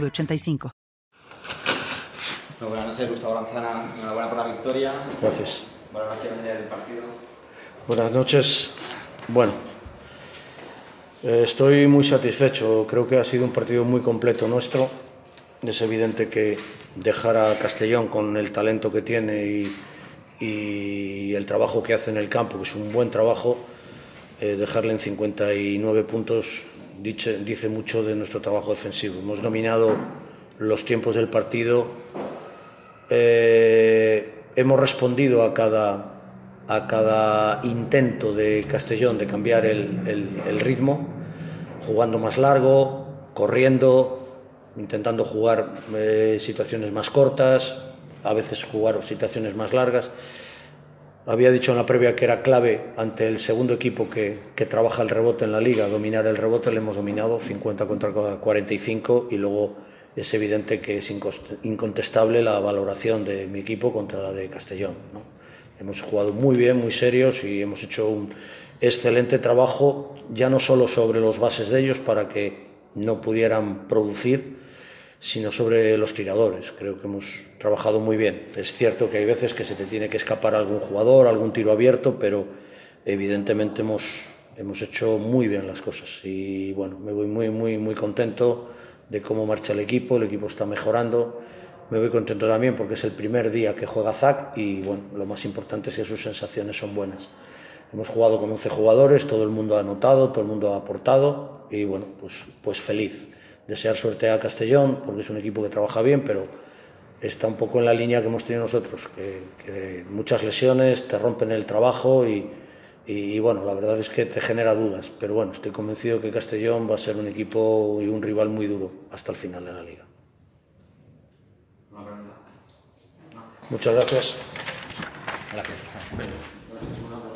906985. Muy buenas noches, Gustavo Lanzana. Enhorabuena por la victoria. Gracias. Valoraciones del partido. Buenas noches. Bueno, eh, estoy muy satisfecho. Creo que ha sido un partido muy completo nuestro. Es evidente que dejar a Castellón con el talento que tiene y, y el trabajo que hace en el campo, que es un buen trabajo, eh, dejarle en 59 puntos dice, mucho de nuestro trabajo defensivo. Hemos dominado los tiempos del partido, eh, hemos respondido a cada, a cada intento de Castellón de cambiar el, el, el ritmo, jugando más largo, corriendo, intentando jugar eh, situaciones más cortas, a veces jugar situaciones más largas. Había dicho en la previa que era clave ante el segundo equipo que, trabaja el rebote en la liga, dominar el rebote, le hemos dominado 50 contra 45 y luego es evidente que es incontestable la valoración de mi equipo contra la de Castellón. ¿no? Hemos jugado muy bien, muy serios y hemos hecho un excelente trabajo, ya no solo sobre los bases de ellos para que no pudieran producir, sino sobre los tiradores. Creo que hemos trabajado muy bien. Es cierto que hay veces que se te tiene que escapar algún jugador, algún tiro abierto, pero evidentemente hemos, hemos hecho muy bien las cosas. Y bueno, me voy muy, muy, muy contento de cómo marcha el equipo. El equipo está mejorando. Me voy contento también porque es el primer día que juega Zach y bueno, lo más importante es que sus sensaciones son buenas. Hemos jugado con 11 jugadores, todo el mundo ha anotado, todo el mundo ha aportado y bueno, pues, pues feliz desear suerte a Castellón, porque es un equipo que trabaja bien, pero está un poco en la línea que hemos tenido nosotros, que, que muchas lesiones te rompen el trabajo y, y, bueno, la verdad es que te genera dudas, pero bueno, estoy convencido que Castellón va a ser un equipo y un rival muy duro hasta el final de la liga. Muchas gracias. Gracias.